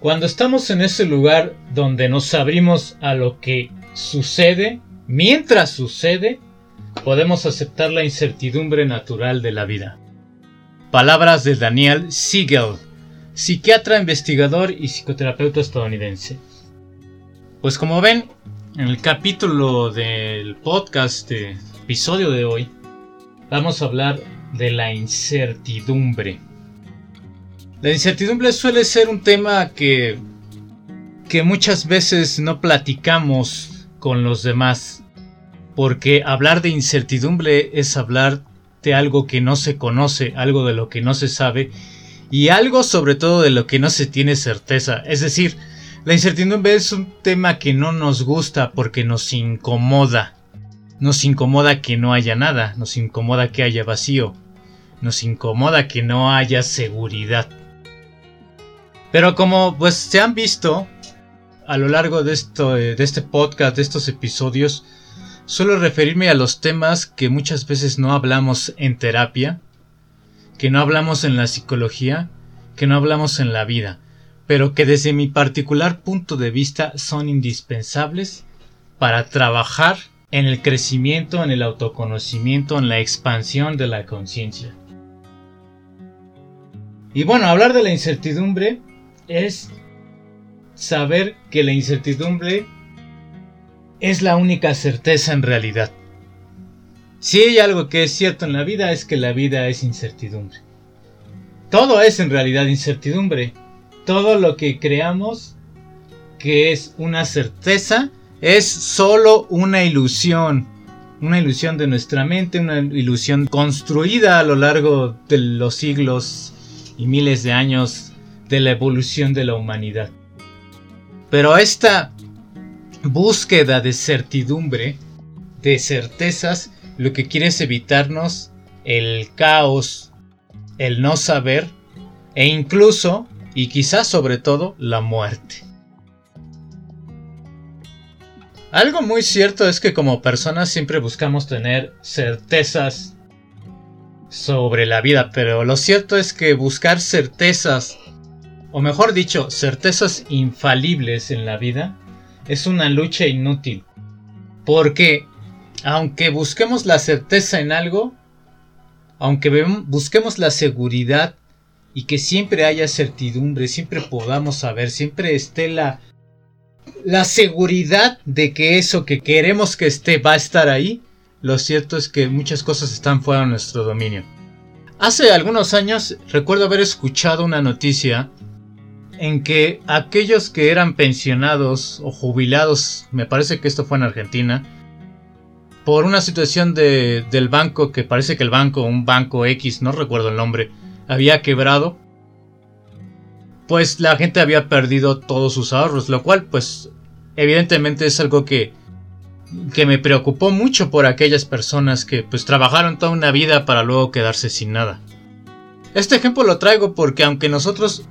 Cuando estamos en ese lugar donde nos abrimos a lo que sucede, mientras sucede, podemos aceptar la incertidumbre natural de la vida. Palabras de Daniel Siegel, psiquiatra, investigador y psicoterapeuta estadounidense. Pues como ven, en el capítulo del podcast, episodio de hoy, vamos a hablar de la incertidumbre. La incertidumbre suele ser un tema que, que muchas veces no platicamos con los demás, porque hablar de incertidumbre es hablar de algo que no se conoce, algo de lo que no se sabe y algo sobre todo de lo que no se tiene certeza. Es decir, la incertidumbre es un tema que no nos gusta porque nos incomoda. Nos incomoda que no haya nada, nos incomoda que haya vacío, nos incomoda que no haya seguridad. Pero como pues se han visto a lo largo de, esto, eh, de este podcast, de estos episodios, suelo referirme a los temas que muchas veces no hablamos en terapia, que no hablamos en la psicología, que no hablamos en la vida, pero que desde mi particular punto de vista son indispensables para trabajar en el crecimiento, en el autoconocimiento, en la expansión de la conciencia. Y bueno, hablar de la incertidumbre es saber que la incertidumbre es la única certeza en realidad. Si hay algo que es cierto en la vida es que la vida es incertidumbre. Todo es en realidad incertidumbre. Todo lo que creamos que es una certeza es solo una ilusión. Una ilusión de nuestra mente, una ilusión construida a lo largo de los siglos y miles de años de la evolución de la humanidad. Pero esta búsqueda de certidumbre, de certezas, lo que quiere es evitarnos el caos, el no saber e incluso, y quizás sobre todo, la muerte. Algo muy cierto es que como personas siempre buscamos tener certezas sobre la vida, pero lo cierto es que buscar certezas, o mejor dicho, certezas infalibles en la vida, es una lucha inútil. Porque aunque busquemos la certeza en algo, aunque busquemos la seguridad y que siempre haya certidumbre, siempre podamos saber, siempre esté la, la seguridad de que eso que queremos que esté va a estar ahí, lo cierto es que muchas cosas están fuera de nuestro dominio. Hace algunos años recuerdo haber escuchado una noticia en que aquellos que eran pensionados o jubilados, me parece que esto fue en Argentina, por una situación de, del banco, que parece que el banco, un banco X, no recuerdo el nombre, había quebrado, pues la gente había perdido todos sus ahorros, lo cual pues evidentemente es algo que, que me preocupó mucho por aquellas personas que pues trabajaron toda una vida para luego quedarse sin nada. Este ejemplo lo traigo porque aunque nosotros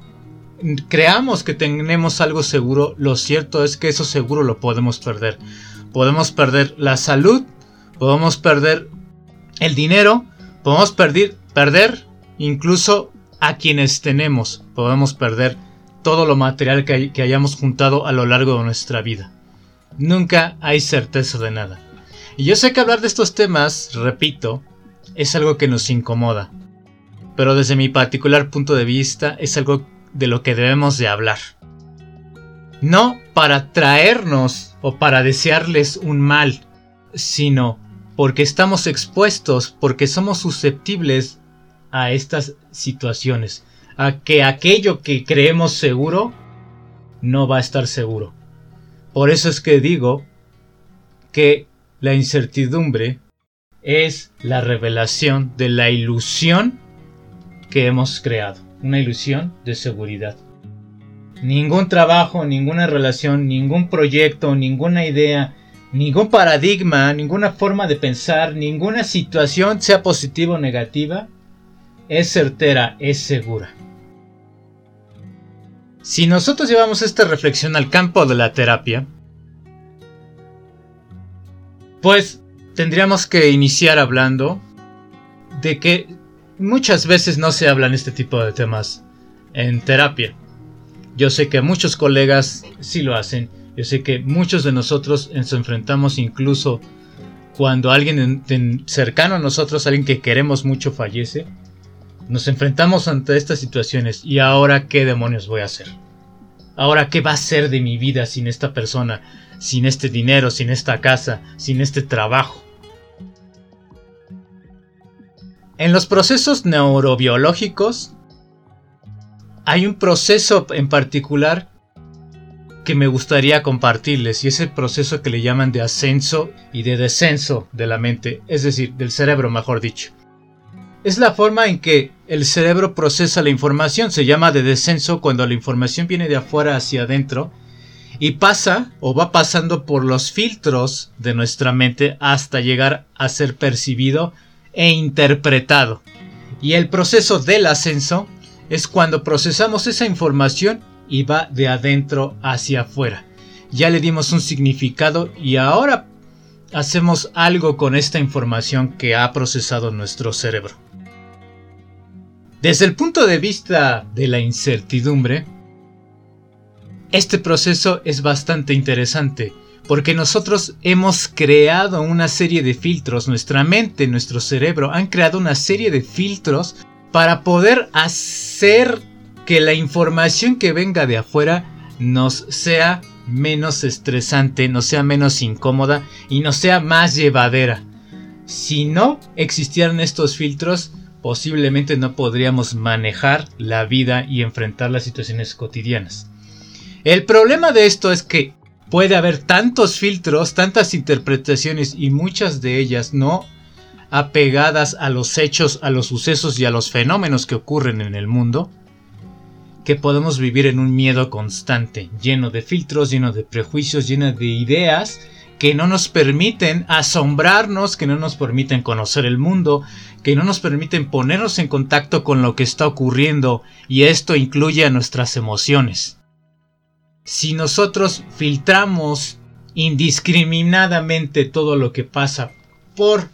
creamos que tenemos algo seguro, lo cierto es que eso seguro lo podemos perder. Podemos perder la salud, podemos perder el dinero, podemos perder, perder incluso a quienes tenemos, podemos perder todo lo material que, que hayamos juntado a lo largo de nuestra vida. Nunca hay certeza de nada. Y yo sé que hablar de estos temas, repito, es algo que nos incomoda. Pero desde mi particular punto de vista es algo de lo que debemos de hablar. No para traernos o para desearles un mal, sino porque estamos expuestos, porque somos susceptibles a estas situaciones, a que aquello que creemos seguro no va a estar seguro. Por eso es que digo que la incertidumbre es la revelación de la ilusión que hemos creado, una ilusión de seguridad. Ningún trabajo, ninguna relación, ningún proyecto, ninguna idea, ningún paradigma, ninguna forma de pensar, ninguna situación, sea positiva o negativa, es certera, es segura. Si nosotros llevamos esta reflexión al campo de la terapia, pues tendríamos que iniciar hablando de que muchas veces no se hablan este tipo de temas en terapia. Yo sé que muchos colegas sí lo hacen. Yo sé que muchos de nosotros nos enfrentamos incluso cuando alguien cercano a nosotros, alguien que queremos mucho fallece. Nos enfrentamos ante estas situaciones y ahora qué demonios voy a hacer. Ahora qué va a ser de mi vida sin esta persona, sin este dinero, sin esta casa, sin este trabajo. En los procesos neurobiológicos hay un proceso en particular que me gustaría compartirles y es el proceso que le llaman de ascenso y de descenso de la mente, es decir, del cerebro mejor dicho. Es la forma en que el cerebro procesa la información, se llama de descenso cuando la información viene de afuera hacia adentro y pasa o va pasando por los filtros de nuestra mente hasta llegar a ser percibido e interpretado. Y el proceso del ascenso es cuando procesamos esa información y va de adentro hacia afuera. Ya le dimos un significado y ahora hacemos algo con esta información que ha procesado nuestro cerebro. Desde el punto de vista de la incertidumbre, este proceso es bastante interesante porque nosotros hemos creado una serie de filtros, nuestra mente, nuestro cerebro han creado una serie de filtros para poder hacer que la información que venga de afuera nos sea menos estresante, nos sea menos incómoda y nos sea más llevadera. Si no existieran estos filtros, posiblemente no podríamos manejar la vida y enfrentar las situaciones cotidianas. El problema de esto es que puede haber tantos filtros, tantas interpretaciones y muchas de ellas no apegadas a los hechos, a los sucesos y a los fenómenos que ocurren en el mundo, que podemos vivir en un miedo constante, lleno de filtros, lleno de prejuicios, lleno de ideas que no nos permiten asombrarnos, que no nos permiten conocer el mundo, que no nos permiten ponernos en contacto con lo que está ocurriendo y esto incluye a nuestras emociones. Si nosotros filtramos indiscriminadamente todo lo que pasa por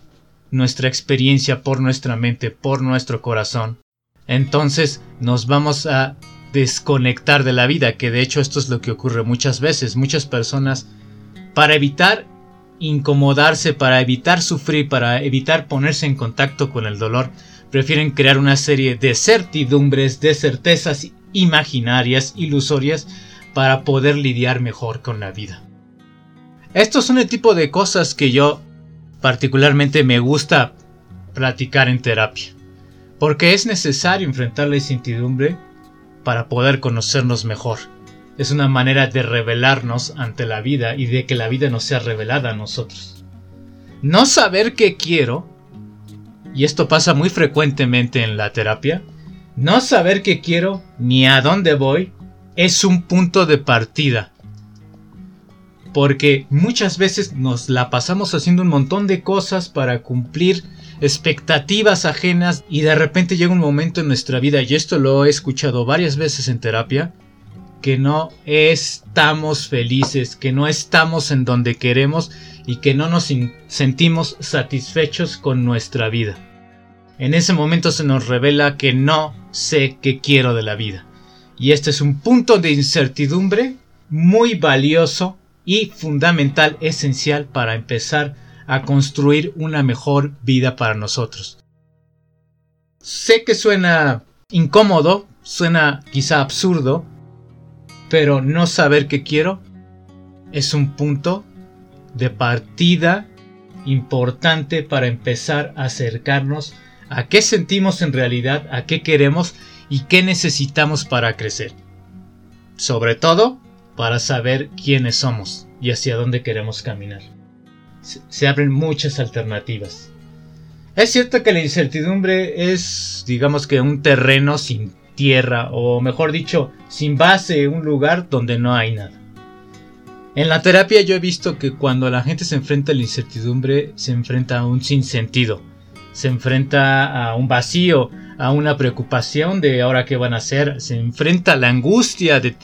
nuestra experiencia, por nuestra mente, por nuestro corazón, entonces nos vamos a desconectar de la vida, que de hecho esto es lo que ocurre muchas veces. Muchas personas, para evitar incomodarse, para evitar sufrir, para evitar ponerse en contacto con el dolor, prefieren crear una serie de certidumbres, de certezas imaginarias, ilusorias, para poder lidiar mejor con la vida. Estos son el tipo de cosas que yo particularmente me gusta platicar en terapia, porque es necesario enfrentar la incertidumbre para poder conocernos mejor. Es una manera de revelarnos ante la vida y de que la vida nos sea revelada a nosotros. No saber qué quiero, y esto pasa muy frecuentemente en la terapia, no saber qué quiero ni a dónde voy es un punto de partida. Porque muchas veces nos la pasamos haciendo un montón de cosas para cumplir expectativas ajenas y de repente llega un momento en nuestra vida, y esto lo he escuchado varias veces en terapia, que no estamos felices, que no estamos en donde queremos y que no nos sentimos satisfechos con nuestra vida. En ese momento se nos revela que no sé qué quiero de la vida. Y este es un punto de incertidumbre muy valioso y fundamental, esencial para empezar a construir una mejor vida para nosotros. Sé que suena incómodo, suena quizá absurdo, pero no saber qué quiero es un punto de partida importante para empezar a acercarnos a qué sentimos en realidad, a qué queremos y qué necesitamos para crecer. Sobre todo, para saber quiénes somos y hacia dónde queremos caminar se abren muchas alternativas. Es cierto que la incertidumbre es, digamos que un terreno sin tierra, o mejor dicho, sin base, un lugar donde no hay nada. En la terapia yo he visto que cuando la gente se enfrenta a la incertidumbre, se enfrenta a un sinsentido, se enfrenta a un vacío, a una preocupación de ahora qué van a hacer, se enfrenta a la angustia, de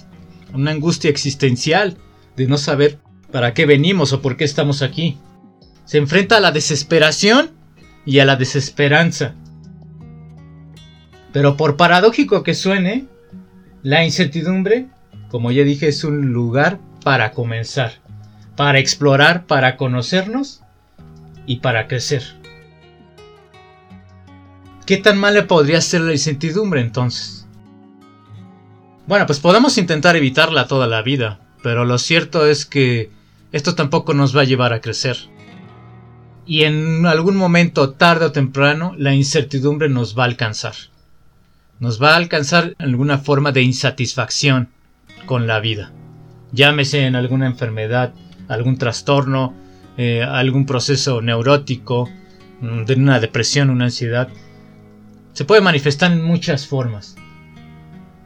una angustia existencial, de no saber para qué venimos o por qué estamos aquí se enfrenta a la desesperación y a la desesperanza. Pero por paradójico que suene, la incertidumbre como ya dije, es un lugar para comenzar, para explorar, para conocernos y para crecer. ¿Qué tan mala podría ser la incertidumbre entonces? Bueno, pues podemos intentar evitarla toda la vida, pero lo cierto es que esto tampoco nos va a llevar a crecer. Y en algún momento, tarde o temprano, la incertidumbre nos va a alcanzar. Nos va a alcanzar alguna forma de insatisfacción con la vida. Llámese en alguna enfermedad, algún trastorno, eh, algún proceso neurótico, mm, de una depresión, una ansiedad. Se puede manifestar en muchas formas.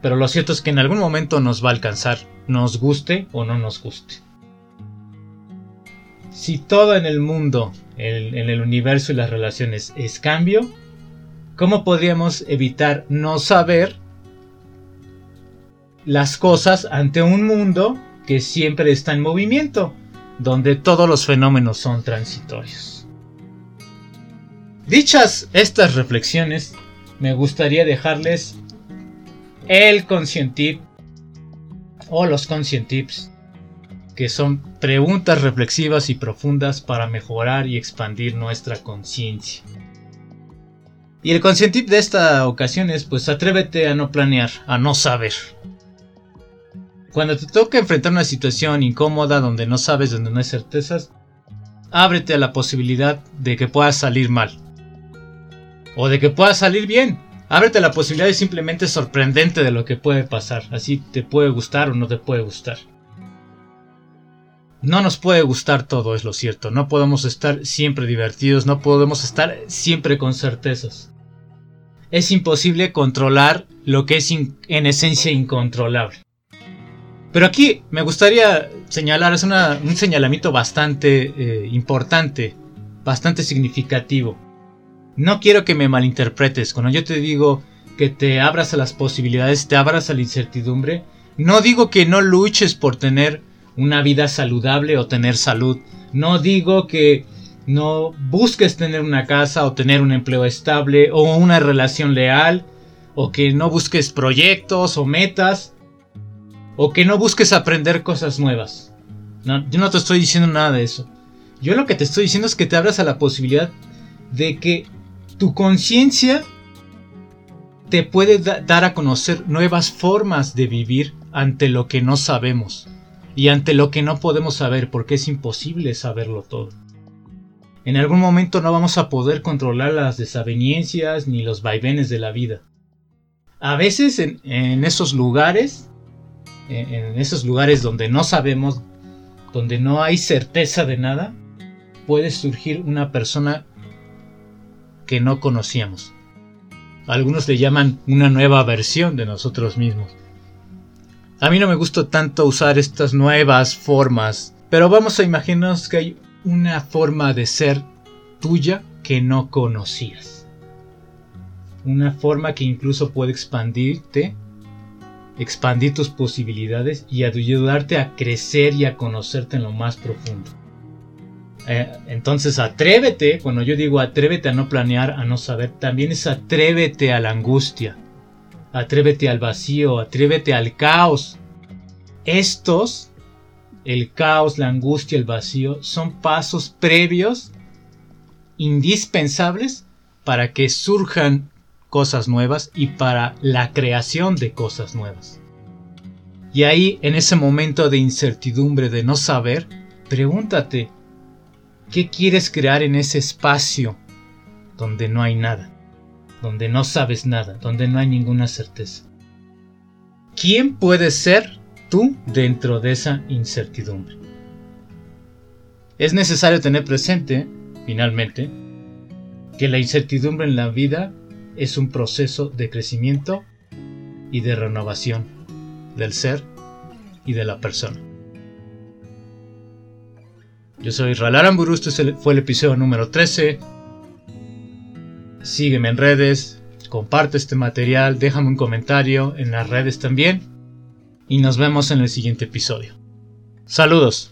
Pero lo cierto es que en algún momento nos va a alcanzar, nos guste o no nos guste. Si todo en el mundo, en, el universo y las relaciones es cambio, ¿cómo podríamos evitar no saber las cosas ante un mundo que siempre está en movimiento, donde todos los fenómenos son transitorios? Dichas estas reflexiones, me gustaría dejarles el conscientip o los conscientips, que son preguntas reflexivas y profundas para mejorar y expandir nuestra conciencia. Y el conscientip de esta ocasión es pues atrévete a no planear, a no saber. Cuando te toca enfrentar una situación incómoda donde no sabes, donde no hay certezas, ábrete a la posibilidad de que pueda salir mal. O de que pueda salir bien. Ábrete la posibilidad de simplemente sorprendente de lo que puede pasar. Así te puede gustar o no te puede gustar. No nos puede gustar todo, es lo cierto. No podemos estar siempre divertidos, no podemos estar siempre con certezas. Es imposible controlar lo que es en esencia incontrolable. Pero aquí me gustaría señalar, es un señalamiento bastante eh, importante, bastante significativo. No quiero que me malinterpretes. Cuando yo te digo que te abras a las posibilidades, te abras a la incertidumbre, no digo que no luches por tener una vida saludable o tener salud. No digo que no busques tener una casa o tener un empleo estable o una relación leal o que no busques proyectos o metas o que no busques aprender cosas nuevas. No, yo no te estoy diciendo nada de eso. Yo lo que te estoy diciendo es que te abras a la posibilidad de que tu conciencia te puede dar a conocer nuevas formas de vivir ante lo que no sabemos y ante lo que no podemos saber porque es imposible saberlo todo. En algún momento no vamos a poder controlar las desavenencias ni los vaivenes de la vida. A veces en, esos lugares, en esos lugares donde no sabemos, donde no hay certeza de nada, puede surgir una persona que no conocíamos. Algunos le llaman una nueva versión de nosotros mismos. A mí no me gusta tanto usar estas nuevas formas, pero vamos a imaginarnos que hay una forma de ser tuya que no conocías. Una forma que incluso puede expandirte, expandir tus posibilidades y ayudarte a crecer y a conocerte en lo más profundo. Eh, entonces atrévete, cuando yo digo atrévete a no planear, a no saber, también es atrévete a la angustia, atrévete al vacío, atrévete al caos. Estos, el caos, la angustia, el vacío, son pasos previos, indispensables para que surjan cosas nuevas y para la creación de cosas nuevas. Y ahí, en ese momento de incertidumbre, de no saber, pregúntate, ¿Qué quieres crear en ese espacio donde no hay nada? Donde no sabes nada, donde no hay ninguna certeza. ¿Quién puedes ser tú dentro de esa incertidumbre? Es necesario tener presente, finalmente, que la incertidumbre en la vida es un proceso de crecimiento y de renovación del ser y de la persona. Yo soy Ralaramburu, este fue el episodio número 13. Sígueme en redes, comparte este material, déjame un comentario en las redes también. Y nos vemos en el siguiente episodio. Saludos.